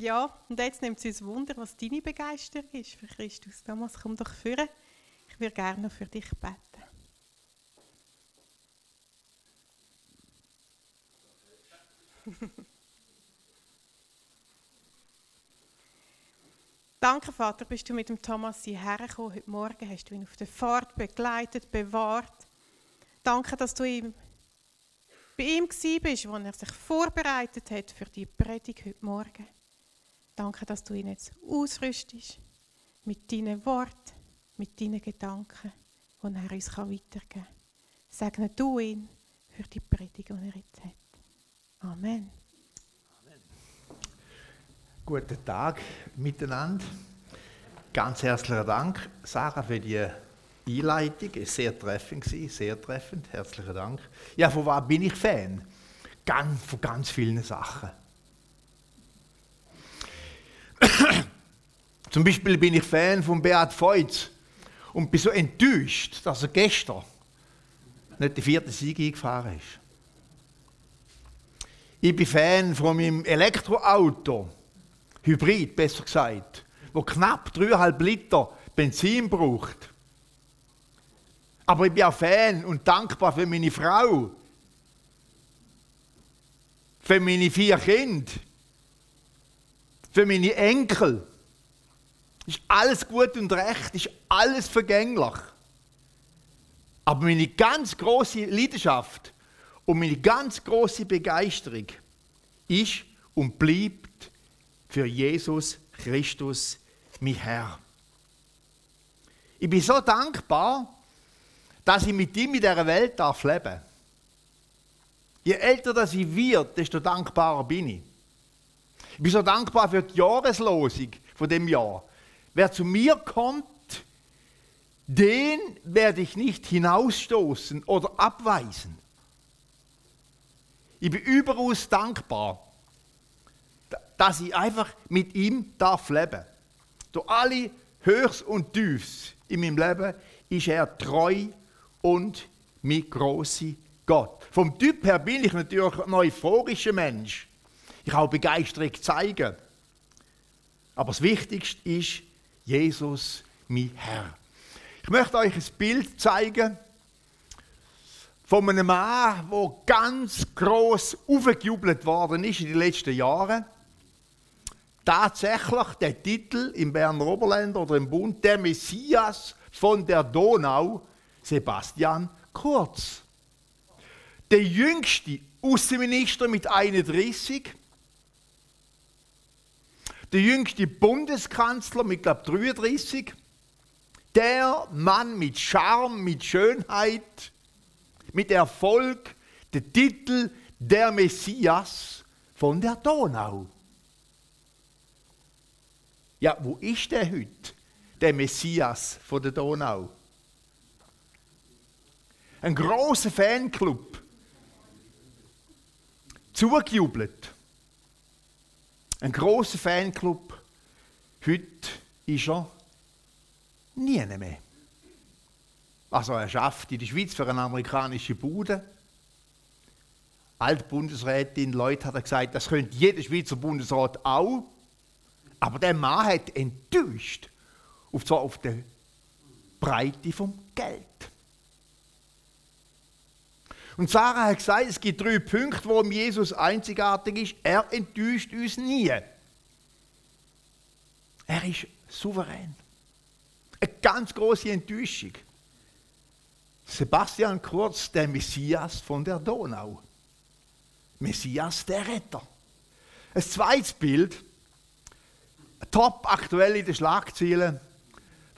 Ja, und jetzt nimmt es uns Wunder, was deine Begeisterung ist für Christus. Thomas, komm doch führen. Ich würde gerne noch für dich beten. Danke, Vater, bist du mit dem Thomas hierher gekommen. Heute Morgen hast du ihn auf der Fahrt begleitet, bewahrt. Danke, dass du ihm, bei ihm bist, wo er sich vorbereitet hat für die Predigt heute Morgen. Danke, dass du ihn jetzt ausrüstest mit deinen Worten, mit deinen Gedanken, die er uns weitergeben kann. Segne du ihn für die Predigt, die er jetzt hat. Amen. Guten Tag miteinander. Ganz herzlichen Dank, Sarah, für die Einleitung. Es war sehr treffend, sehr treffend. Herzlichen Dank. Ja, von was bin ich Fan? Ganz, von ganz vielen Sachen. Zum Beispiel bin ich Fan von Beat Feutz und bin so enttäuscht, dass er gestern nicht die vierte Sieg eingefahren ist. Ich bin Fan von meinem Elektroauto Hybrid besser gesagt, wo knapp 3,5 Liter Benzin braucht. Aber ich bin auch Fan und dankbar für meine Frau, für meine vier Kinder, für meine Enkel. Ist alles gut und recht, ist alles vergänglich. Aber meine ganz große Leidenschaft und meine ganz große Begeisterung ist und bleibt für Jesus Christus, mein Herr. Ich bin so dankbar, dass ich mit ihm in dieser Welt darf leben Je älter das ich wird, desto dankbarer bin ich. Ich bin so dankbar für die Jahreslosung von dem Jahr. Wer zu mir kommt, den werde ich nicht hinausstoßen oder abweisen. Ich bin überaus dankbar dass ich einfach mit ihm darf leben. Durch alle Höchst und Tiefs in meinem Leben ist er treu und mein großer Gott. Vom Typ her bin ich natürlich ein euphorischer Mensch. Ich habe Begeisterung zeigen. Aber das Wichtigste ist Jesus, mein Herr. Ich möchte euch ein Bild zeigen von einem Mann, der ganz groß aufgejubelt worden ist in den letzten Jahren tatsächlich der Titel im Berner Oberland oder im Bund, der Messias von der Donau, Sebastian Kurz. Der jüngste Außenminister mit 31, der jüngste Bundeskanzler mit, glaube 33, der Mann mit Charme, mit Schönheit, mit Erfolg, der Titel der Messias von der Donau. Ja, wo ist der heute? Der Messias von der Donau. Ein großer Fanclub. Zugejubelt. Ein großer Fanclub. Heute ist er nie mehr. Also er schafft in der Schweiz für eine amerikanische Bude. Altbundesrätin Leute hat gesagt, das könnte jeder Schweizer Bundesrat auch. Aber der Mann hat enttäuscht, und zwar auf der Breite vom Geld. Und Sarah hat gesagt, es gibt drei Punkte, warum Jesus einzigartig ist. Er enttäuscht uns nie. Er ist souverän. Eine ganz große Enttäuschung. Sebastian Kurz, der Messias von der Donau. Messias, der Retter. Ein zweites Bild top aktuell in den Schlagzeilen.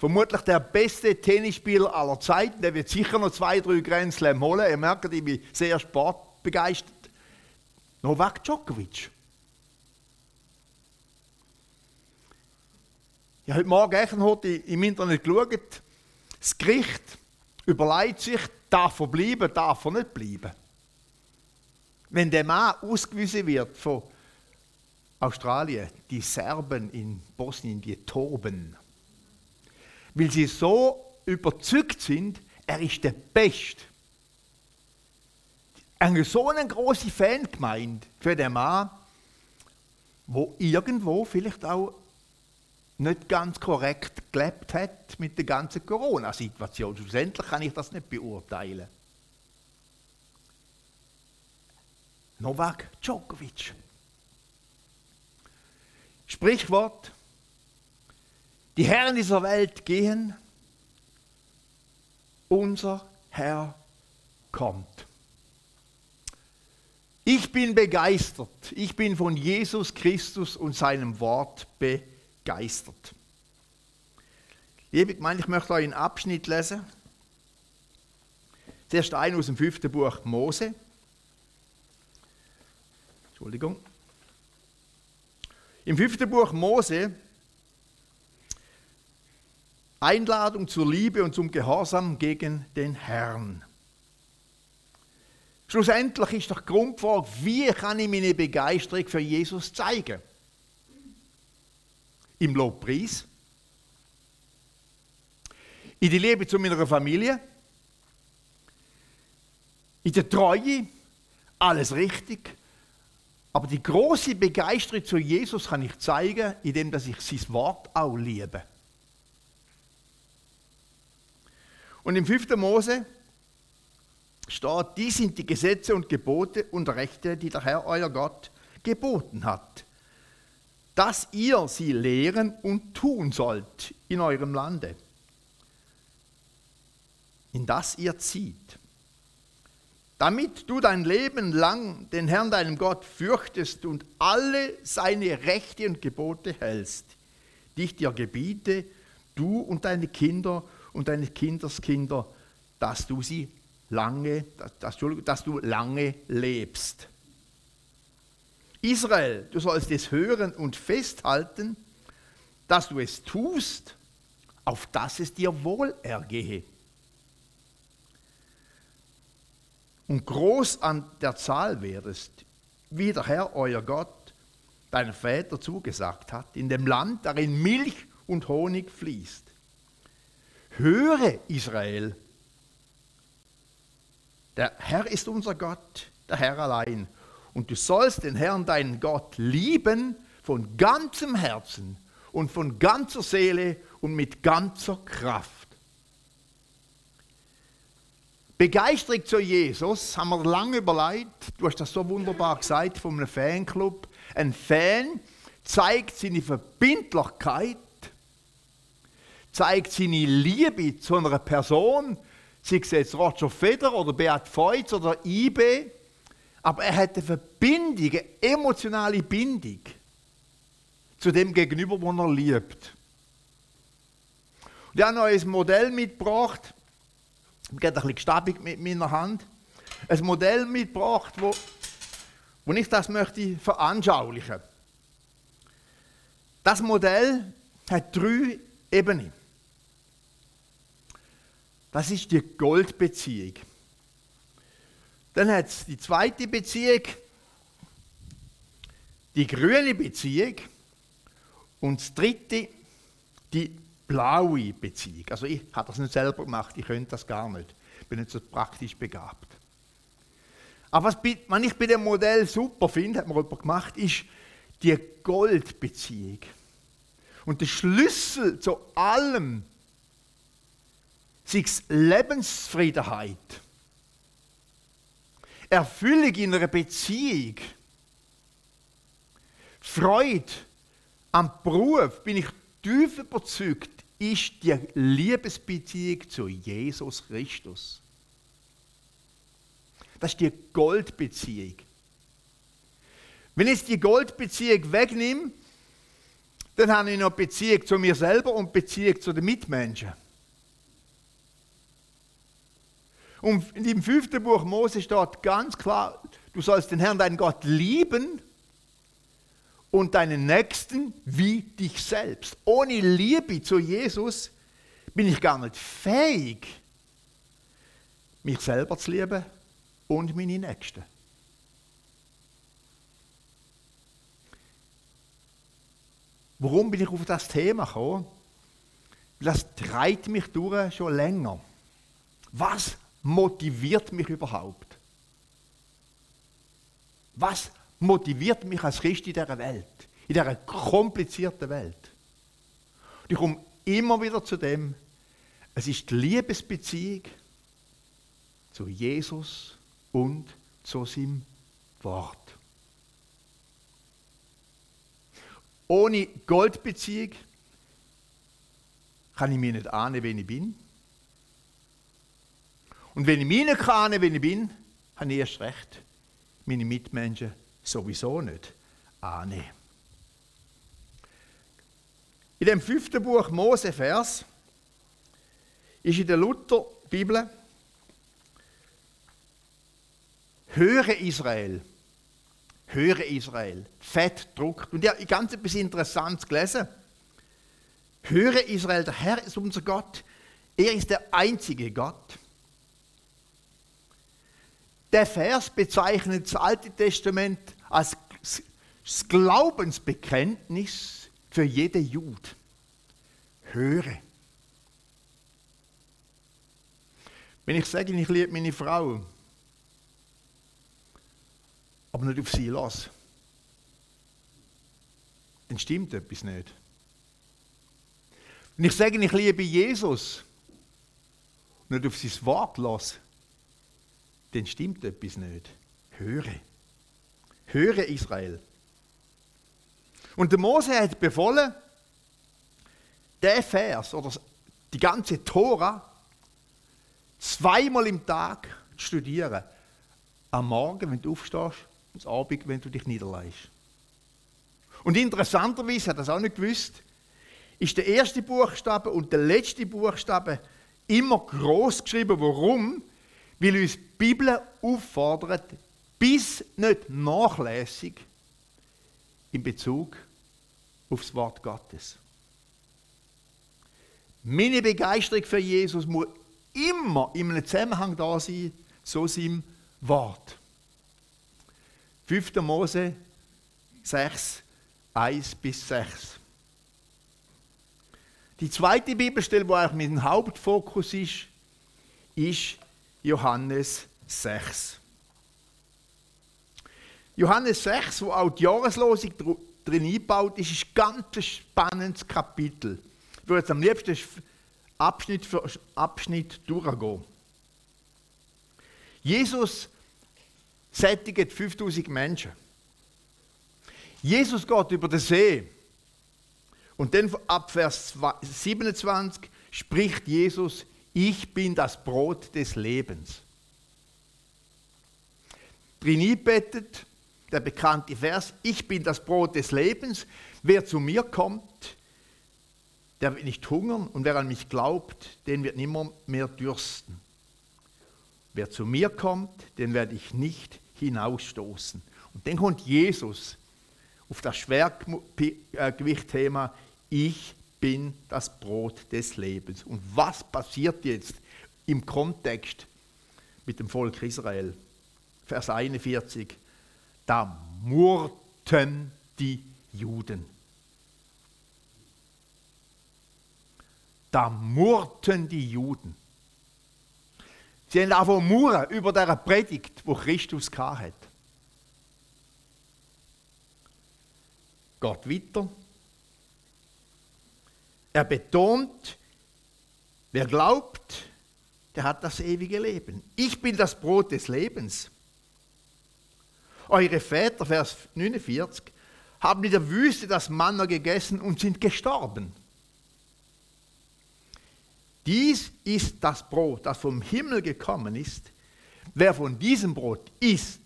Vermutlich der beste Tennisspieler aller Zeiten. Der wird sicher noch zwei, drei Grand Slam holen. Ihr merkt, ich bin sehr sportbegeistert. Novak Djokovic. Ich habe heute Morgen heute im Internet geschaut. Das Gericht überlegt sich, darf er bleiben, darf er nicht bleiben. Wenn der Mann ausgewiesen wird von Australien, die Serben in Bosnien, die toben. Weil sie so überzeugt sind, er ist der Beste. Eine so eine große Fangemeinde für den Mann, wo irgendwo vielleicht auch nicht ganz korrekt gelebt hat mit der ganzen Corona-Situation. Schlussendlich kann ich das nicht beurteilen. Novak Djokovic. Sprichwort, die Herren dieser Welt gehen, unser Herr kommt. Ich bin begeistert. Ich bin von Jesus Christus und seinem Wort begeistert. Liebe Gemeinde, ich möchte euch einen Abschnitt lesen. Zuerst ein aus dem fünften Buch Mose. Entschuldigung. Im fünften Buch Mose Einladung zur Liebe und zum Gehorsam gegen den Herrn. Schlussendlich ist doch Grundfrage, wie kann ich meine Begeisterung für Jesus zeigen? Im Lobpreis, in die Liebe zu meiner Familie, in der Treue, alles richtig. Aber die große Begeisterung zu Jesus kann ich zeigen, indem ich sein Wort auch liebe. Und im 5. Mose steht, dies sind die Gesetze und Gebote und Rechte, die der Herr euer Gott geboten hat, dass ihr sie lehren und tun sollt in eurem Lande, in das ihr zieht, damit du dein Leben lang den Herrn, deinem Gott, fürchtest und alle seine Rechte und Gebote hältst, die ich dir gebiete, du und deine Kinder und deine Kinderskinder, dass du sie lange, dass, dass du lange lebst. Israel, du sollst es hören und festhalten, dass du es tust, auf dass es dir wohl ergehe. Und groß an der Zahl werdest, wie der Herr, euer Gott, deinen Väter zugesagt hat, in dem Land, darin Milch und Honig fließt. Höre, Israel, der Herr ist unser Gott, der Herr allein. Und du sollst den Herrn, deinen Gott, lieben von ganzem Herzen und von ganzer Seele und mit ganzer Kraft. Begeisterung zu Jesus haben wir lange überlegt. Du hast das so wunderbar gesagt einem Fanclub. Ein Fan zeigt seine Verbindlichkeit, zeigt seine Liebe zu einer Person, sei es jetzt Roger Federer oder Beat Feutz oder IB, aber er hat eine Verbindung, eine emotionale Bindung zu dem Gegenüber, den er liebt. Und ich habe noch ein Modell mitgebracht, ich gehe ein bisschen gestabig mit meiner Hand, ein Modell mitgebracht, wo, wo ich das möchte veranschaulichen. Das Modell hat drei Ebenen. Das ist die Goldbeziehung. Dann hat es die zweite Beziehung, die grüne Beziehung. Und das dritte, die blaue Beziehung. Also ich habe das nicht selber gemacht, ich könnte das gar nicht. Ich bin nicht so praktisch begabt. Aber was, was ich bei dem Modell super finde, hat mir jemand gemacht, ist die Goldbeziehung. Und der Schlüssel zu allem sei es Lebensfriedenheit, Erfüllung in einer Beziehung, Freude am Beruf, bin ich tief überzeugt, ist die Liebesbeziehung zu Jesus Christus. Das ist die Goldbeziehung. Wenn ich die Goldbeziehung wegnehme, dann habe ich noch Beziehung zu mir selber und Beziehung zu den Mitmenschen. Und im fünften Buch Mose steht ganz klar, du sollst den Herrn, deinen Gott, lieben und deinen Nächsten wie dich selbst. Ohne Liebe zu Jesus bin ich gar nicht fähig, mich selber zu lieben und meine Nächsten. Warum bin ich auf das Thema gekommen? Das treibt mich durch schon länger. Was motiviert mich überhaupt? Was motiviert mich als Christ in dieser Welt? in dieser komplizierten Welt. Und ich komme immer wieder zu dem, es ist die Liebesbeziehung zu Jesus und zu seinem Wort. Ohne Goldbeziehung kann ich mir nicht ahnen, wen ich bin. Und wenn ich mich nicht ahnen wen ich bin, habe ich erst recht meine Mitmenschen sowieso nicht ahnen. In dem fünften Buch Mose Vers ist in der Luther-Bibel Höre Israel. Höre Israel. Fett druckt. Und ja, ganz etwas Interessantes gelesen. Höre Israel, der Herr ist unser Gott. Er ist der einzige Gott. Der Vers bezeichnet das Alte Testament als das Glaubensbekenntnis für jede Jud. Höre. Wenn ich sage, ich liebe meine Frau, aber nicht auf sie lasse, dann stimmt etwas nicht. Wenn ich sage, ich liebe Jesus, nicht auf sein Wort lasse, dann stimmt etwas nicht. Höre. Höre Israel. Und der Mose hat befohlen, der Vers oder die ganze Tora zweimal im Tag zu studieren. Am Morgen, wenn du aufstehst, und am Abend, wenn du dich niederlegst. Und interessanterweise, hat das auch nicht gewusst, ist der erste Buchstabe und der letzte Buchstabe immer groß geschrieben. Warum? Weil uns die Bibel auffordert, bis nicht nachlässig in Bezug auf das Wort Gottes. Meine Begeisterung für Jesus muss immer in einem Zusammenhang da sein, so sein Wort. 5. Mose 6, 1 bis 6. Die zweite Bibelstelle, wo eigentlich mein Hauptfokus ist, ist Johannes 6. Johannes 6, wo auch die Jahreslosung drin eingebaut ist, ist ein ganz spannendes Kapitel. Ich würde jetzt am liebsten Abschnitt für Abschnitt durchgehen. Jesus sättigt 5000 Menschen. Jesus geht über den See. Und dann ab Vers 27 spricht Jesus, ich bin das Brot des Lebens. Drin bettet der bekannte Vers, ich bin das Brot des Lebens, wer zu mir kommt, der wird nicht hungern und wer an mich glaubt, den wird nimmer mehr dürsten. Wer zu mir kommt, den werde ich nicht hinausstoßen. Und dann kommt Jesus auf das Schwergewichtthema, ich bin das Brot des Lebens. Und was passiert jetzt im Kontext mit dem Volk Israel? Vers 41, da murrten die Juden. Da murrten die Juden. Sie haben auch murren über der Predigt, wo Christus hat. Geht weiter. Er betont, wer glaubt, der hat das ewige Leben. Ich bin das Brot des Lebens. Eure Väter, Vers 49, haben in der Wüste das Manna gegessen und sind gestorben. Dies ist das Brot, das vom Himmel gekommen ist. Wer von diesem Brot isst,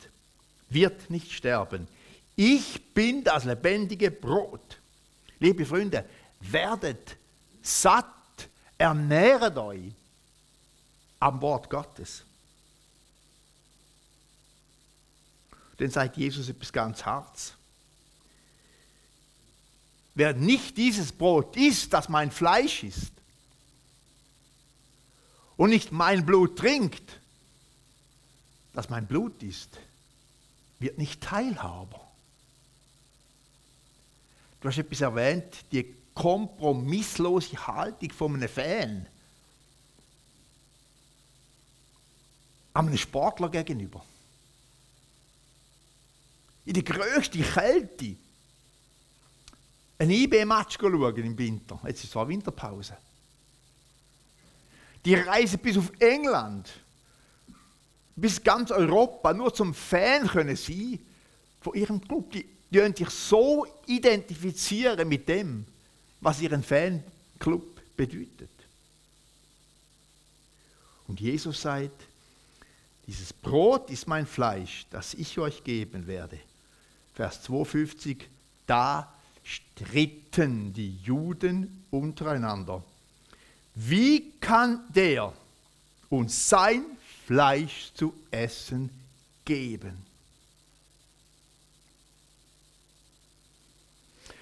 wird nicht sterben. Ich bin das lebendige Brot. Liebe Freunde, werdet satt, ernähret euch am Wort Gottes. Dann sagt Jesus etwas ganz Hartes. Wer nicht dieses Brot isst, das mein Fleisch ist, und nicht mein Blut trinkt, das mein Blut ist, wird nicht Teilhaber. Du hast etwas erwähnt, die kompromisslose Haltung von einem Fan. Einem Sportler gegenüber. In der größten Kälte ein IB-Match schauen im Winter. Jetzt ist zwar Winterpause. Die reisen bis auf England, bis ganz Europa, nur zum Fan können sie von ihrem Club. Die, die sich so identifizieren mit dem, was ihren Fanclub bedeutet. Und Jesus sagt, dieses Brot ist mein Fleisch, das ich euch geben werde. Vers 52, da stritten die Juden untereinander. Wie kann der uns sein Fleisch zu essen geben?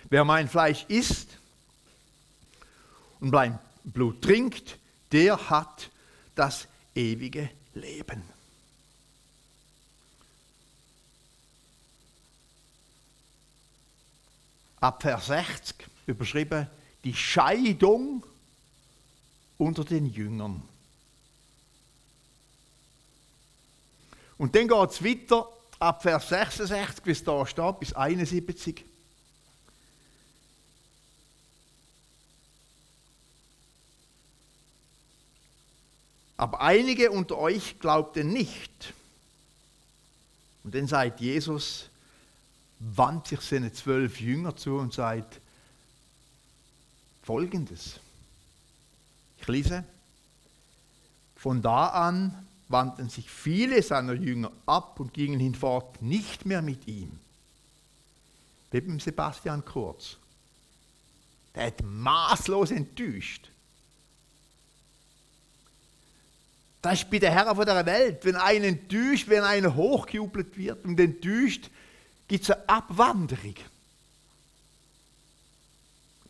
Wer mein Fleisch isst und mein Blut trinkt, der hat das ewige Leben. ab Vers 60 überschrieben, die Scheidung unter den Jüngern. Und dann geht es weiter ab Vers 66, bis da steht, bis 71. Aber einige unter euch glaubten nicht. Und dann sagt Jesus, wandt sich seine zwölf Jünger zu und sagt Folgendes. Ich lese, von da an wandten sich viele seiner Jünger ab und gingen hinfort nicht mehr mit ihm. Wie Sebastian Kurz. Der hat maßlos enttäuscht. Das ist bei der Herren von der Welt. Wenn einer enttäuscht, wenn einer hochgejubelt wird und enttäuscht, gibt es eine Abwanderung.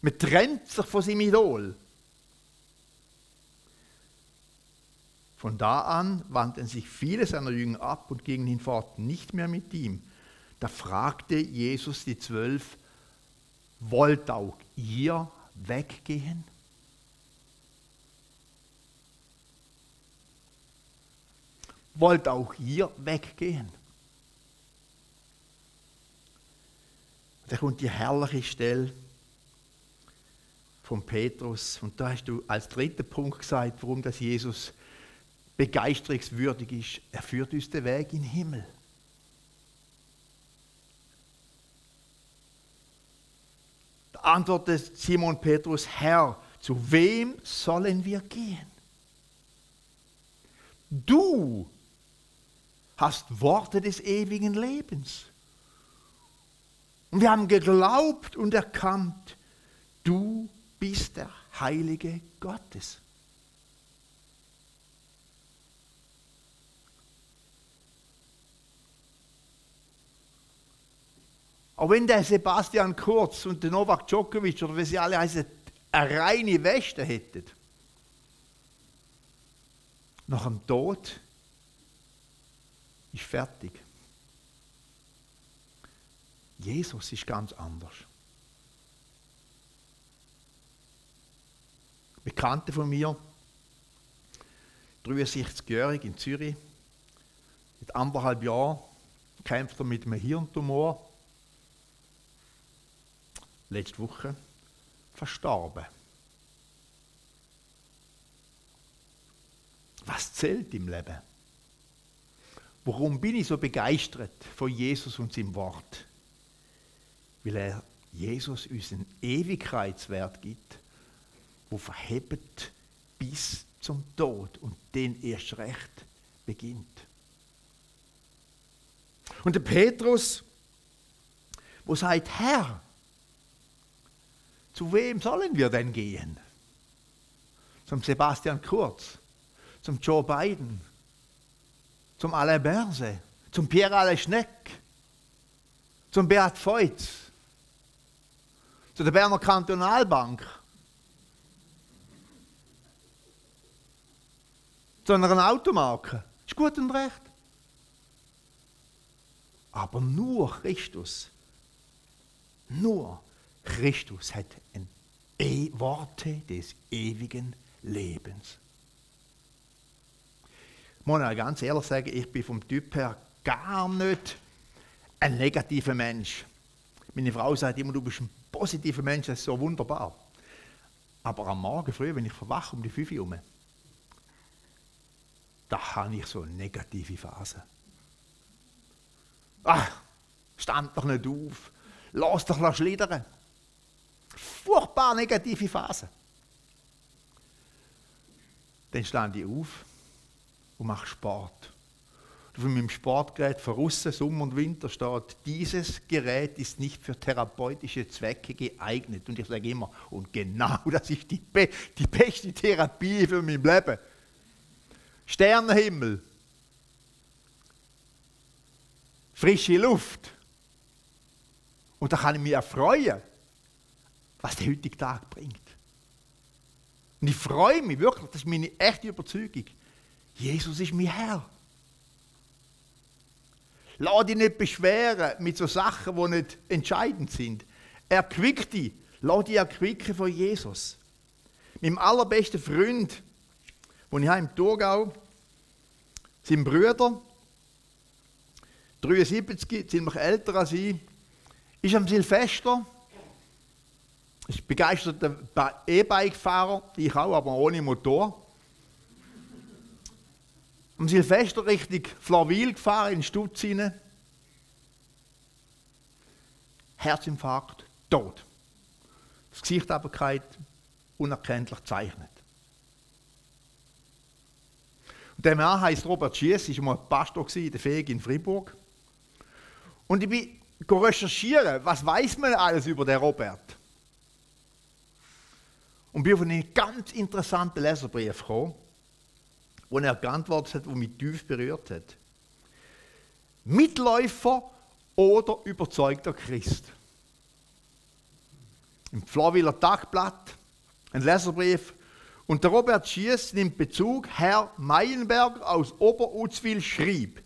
Man trennt sich von seinem Idol. Von da an wandten sich viele seiner Jünger ab und gingen hinfort nicht mehr mit ihm. Da fragte Jesus die Zwölf, wollt auch ihr weggehen? Wollt auch ihr weggehen? Da kommt die herrliche Stelle von Petrus. Und da hast du als dritten Punkt gesagt, warum das Jesus begeisterungswürdig ist. Er führt uns den Weg in den Himmel. Da antwortet Simon Petrus, Herr, zu wem sollen wir gehen? Du hast Worte des ewigen Lebens. Und wir haben geglaubt und erkannt, du bist der Heilige Gottes. Auch wenn der Sebastian Kurz und der Novak Djokovic oder wie sie alle heißen, eine reine Weste hätten, nach dem Tod ist fertig. Jesus ist ganz anders. Bekannte von mir, 63-jährig in Zürich, mit anderthalb Jahren kämpft er mit einem Hirntumor. Letzte Woche verstorben. Was zählt im Leben? Warum bin ich so begeistert von Jesus und seinem Wort? weil er Jesus unseren Ewigkeitswert gibt, wo verhebt bis zum Tod und den erst recht beginnt. Und der Petrus, wo sagt, Herr, zu wem sollen wir denn gehen? Zum Sebastian Kurz, zum Joe Biden, zum Alain Berse, zum Pierre Alain Schneck, zum Beat Feutz, zu der Berner Kantonalbank. Zu einer Automarke. Ist gut und recht. Aber nur Christus, nur Christus hat ein e Worte des ewigen Lebens. Ich muss ich ganz ehrlich sagen, ich bin vom Typ her gar nicht ein negativer Mensch. Meine Frau sagt immer, du bist ein positiver Mensch, das ist so wunderbar. Aber am Morgen früh, wenn ich verwache um die 5 Uhr da habe ich so eine negative Phase. Ach, stand doch nicht auf. Lass doch schlittern. Furchtbar negative Phase. Dann stand ich auf und mache Sport. Auf meinem Sportgerät von Russen, Sommer und Winter steht, dieses Gerät ist nicht für therapeutische Zwecke geeignet. Und ich sage immer, und genau das ist die, be die beste Therapie für mein Leben. Sternenhimmel, frische Luft. Und da kann ich mich erfreuen, was der heutige Tag bringt. Und ich freue mich wirklich, das ist meine echte Überzeugung. Jesus ist mein Herr. Lass dich nicht beschweren mit so Sachen, die nicht entscheidend sind. Erquick dich. Lass dich erquicken von Jesus. Meinem allerbesten Freund, wo ich im Thurgau, sind Brüder, 73, ziemlich älter als ich, ist am Silvester, ist begeisterter E-Bike-Fahrer, ich auch, aber ohne Motor. Am Silvester Richtung Flawil gefahren, in Stutz hinein. Herzinfarkt, tot. Das Gesicht aber kein unerkenntlich zeichnet. Und der Mann heißt Robert Schiess, ist mal Pastor in der Fähig in Fribourg. Und ich bin recherchieren, was weiß man alles über den Robert. Und bin auf einen ganz interessanten Leserbrief gekommen wo er geantwortet hat, wo mich tief berührt hat. Mitläufer oder überzeugter Christ. Im Flawiller Tagblatt, ein Leserbrief. Und der Robert Schiess nimmt Bezug, Herr Meilenberger aus Oberuzwil schrieb,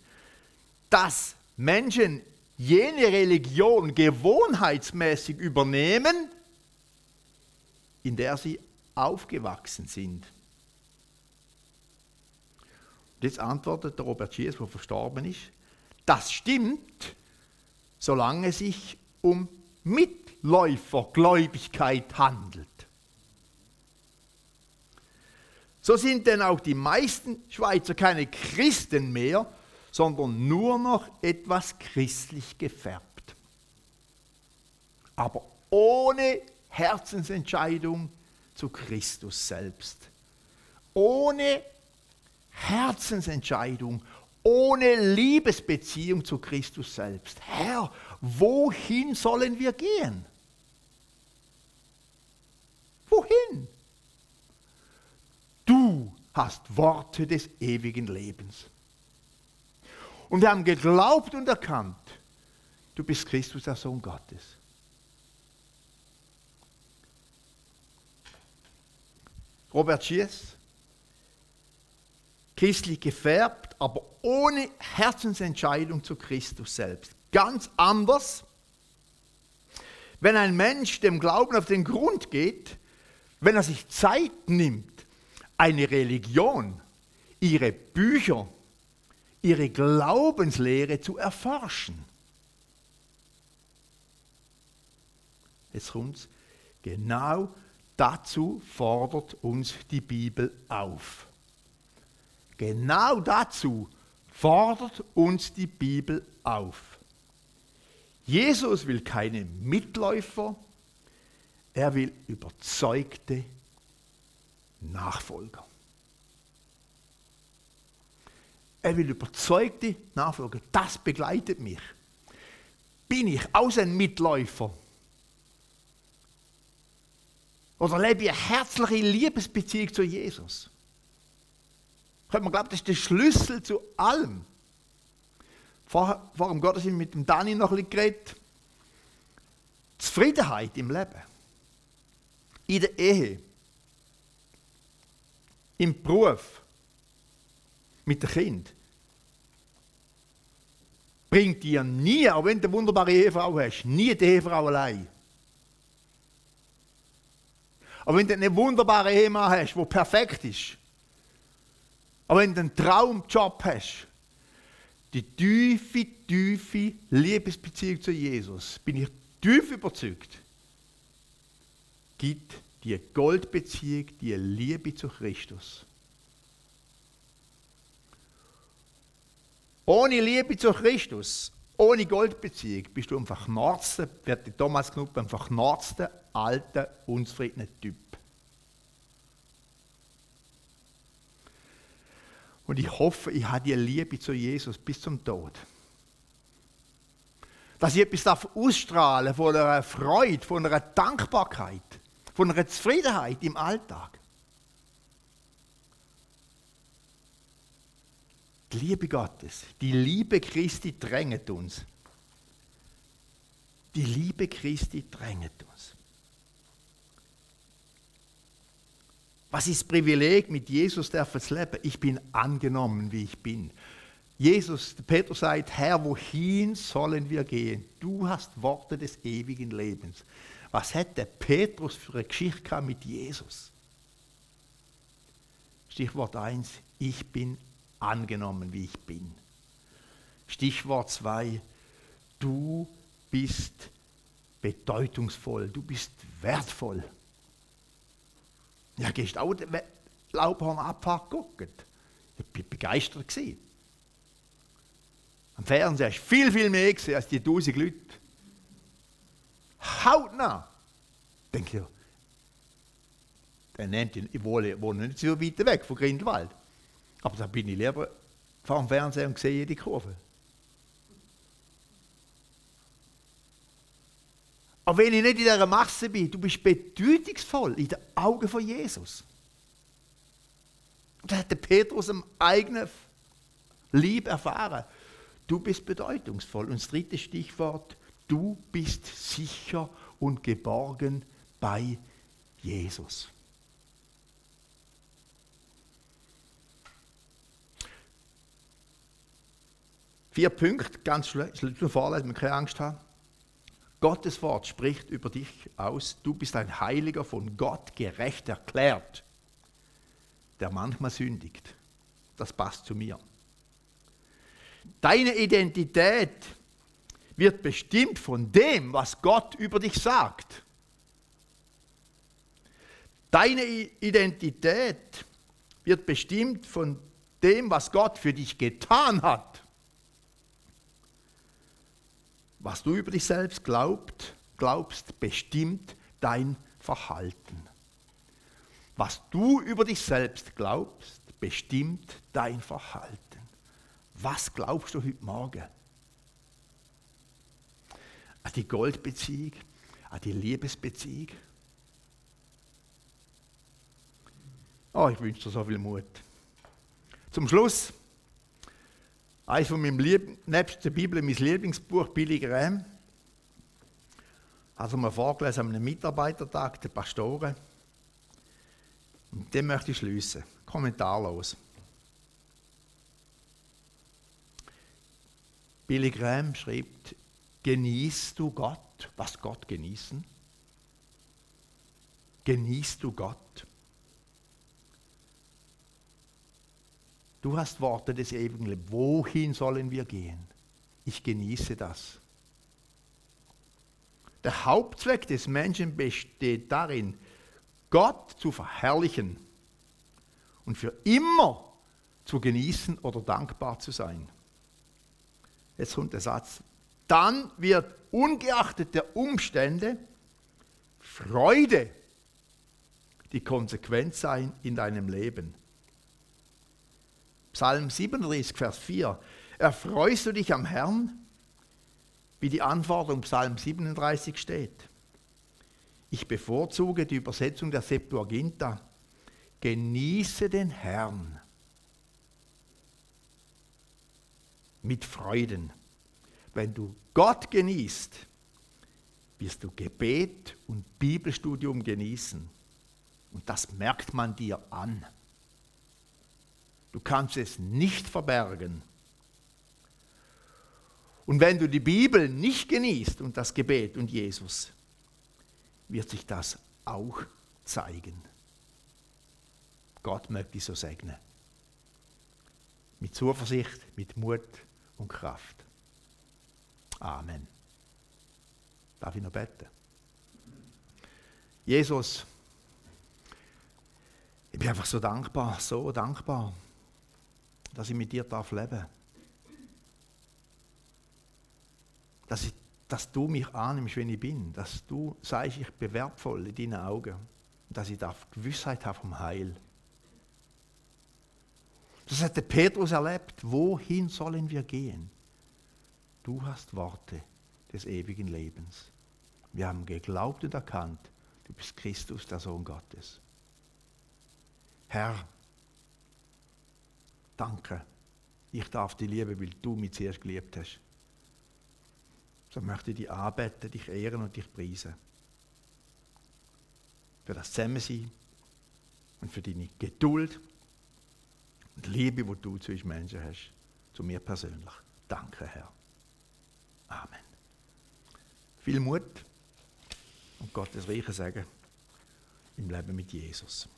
dass Menschen jene Religion gewohnheitsmäßig übernehmen, in der sie aufgewachsen sind. Jetzt antwortet der Robert Schiers, der verstorben ist, das stimmt, solange es sich um Mitläufergläubigkeit handelt. So sind denn auch die meisten Schweizer keine Christen mehr, sondern nur noch etwas christlich gefärbt. Aber ohne Herzensentscheidung zu Christus selbst. Ohne Herzensentscheidung, ohne Liebesbeziehung zu Christus selbst. Herr, wohin sollen wir gehen? Wohin? Du hast Worte des ewigen Lebens. Und wir haben geglaubt und erkannt, du bist Christus, der Sohn Gottes. Robert Schiess, christlich gefärbt, aber ohne Herzensentscheidung zu Christus selbst. Ganz anders, wenn ein Mensch dem Glauben auf den Grund geht, wenn er sich Zeit nimmt, eine Religion, ihre Bücher, ihre Glaubenslehre zu erforschen. Jetzt kommt's. Genau dazu fordert uns die Bibel auf. Genau dazu fordert uns die Bibel auf. Jesus will keine Mitläufer, er will überzeugte Nachfolger. Er will überzeugte Nachfolger. Das begleitet mich. Bin ich aus ein Mitläufer? Oder lebe ich eine herzliche Liebesbeziehung zu Jesus? Könnte man glauben, das ist der Schlüssel zu allem. Vor, vor dem Gottesdienst mit dem Dani noch ein bisschen geredet. Zufriedenheit im Leben. In der Ehe. Im Beruf. Mit dem Kind. Bringt dir nie, auch wenn du eine wunderbare Ehefrau hast, nie die Ehefrau allein. Aber wenn du eine wunderbare Ehemann hast, wo perfekt ist, aber wenn du einen Traumjob hast, die tiefe, tiefe Liebesbeziehung zu Jesus, bin ich tief überzeugt, gibt die Goldbeziehung, die Liebe zu Christus. Ohne Liebe zu Christus, ohne Goldbeziehung, bist du ein verknarzter, wird Thomas Knupp ein verknarzter, alter, unzufriedener Typ. Und ich hoffe, ich habe die Liebe zu Jesus bis zum Tod. Dass ich etwas darf ausstrahlen von einer Freude, von einer Dankbarkeit, von einer Zufriedenheit im Alltag. Die Liebe Gottes, die Liebe Christi drängt uns. Die Liebe Christi drängt uns. Was ist Privileg, mit Jesus zu leben? Ich bin angenommen, wie ich bin. Jesus, Petrus sagt, Herr, wohin sollen wir gehen? Du hast Worte des ewigen Lebens. Was hätte Petrus für eine Geschichte mit Jesus? Stichwort 1, ich bin angenommen, wie ich bin. Stichwort 2, du bist bedeutungsvoll, du bist wertvoll. Ja, gehst auch den Laubhornabfahrt gucken. Ich war begeistert. Gewesen. Am Fernseher hast du viel, viel mehr gesehen als die tausend Leute. Hautnah. Denke ich, der nennt ihn, ich wohne, wohne nicht so weit weg von Grindelwald. Aber da bin ich lieber vor dem Fernseher und sehe jede Kurve. Aber wenn ich nicht in dieser Masse bin, du bist bedeutungsvoll in den Augen von Jesus. Das hat der Petrus am eigenen Lieb erfahren. Du bist bedeutungsvoll. Und das dritte Stichwort, du bist sicher und geborgen bei Jesus. Vier Punkte, ganz schnell, vorlesen, wir keine Angst haben. Gottes Wort spricht über dich aus, du bist ein Heiliger von Gott gerecht erklärt, der manchmal sündigt. Das passt zu mir. Deine Identität wird bestimmt von dem, was Gott über dich sagt. Deine Identität wird bestimmt von dem, was Gott für dich getan hat. Was du über dich selbst glaubt, glaubst, bestimmt dein Verhalten. Was du über dich selbst glaubst, bestimmt dein Verhalten. Was glaubst du heute Morgen? An die Goldbeziehung, an die Liebesbeziehung? Oh, ich wünsche dir so viel Mut. Zum Schluss eines von meinem Lieb nebst der Bibel mein Lieblingsbuch, Billy Graham. Also mal vorgelesen an einem Mitarbeitertag der Pastoren. Und den möchte ich schließen. Kommentarlos. Billy Graham schreibt, genießt du Gott? Was Gott genießen? Genießt du Gott? Du hast Worte des ewigen Lebens. Wohin sollen wir gehen? Ich genieße das. Der Hauptzweck des Menschen besteht darin, Gott zu verherrlichen und für immer zu genießen oder dankbar zu sein. Jetzt kommt der Satz. Dann wird ungeachtet der Umstände Freude die Konsequenz sein in deinem Leben. Psalm 37, Vers 4. Erfreust du dich am Herrn? Wie die Antwort um Psalm 37 steht. Ich bevorzuge die Übersetzung der Septuaginta. Genieße den Herrn mit Freuden. Wenn du Gott genießt, wirst du Gebet und Bibelstudium genießen. Und das merkt man dir an. Du kannst es nicht verbergen. Und wenn du die Bibel nicht genießt und das Gebet und Jesus, wird sich das auch zeigen. Gott möchte dich so segnen. Mit Zuversicht, mit Mut und Kraft. Amen. Darf ich noch beten? Jesus, ich bin einfach so dankbar, so dankbar, dass ich mit dir darf leben dass, dass du mich annimmst, wenn ich bin, dass du sagst, ich bin wertvoll in deinen Augen und dass ich darf Gewissheit habe vom Heil. Das hat der Petrus erlebt. Wohin sollen wir gehen? Du hast Worte des ewigen Lebens. Wir haben geglaubt und erkannt, du bist Christus, der Sohn Gottes. Herr, danke. Ich darf dich lieben, weil du mich zuerst geliebt hast. So möchte ich dich anbeten, dich ehren und dich preisen. Für das Zusammensein und für deine Geduld und Liebe, die du zu uns Menschen hast. Zu mir persönlich. Danke, Herr. Amen. Viel Mut und Gottes Reiche sagen im Leben mit Jesus.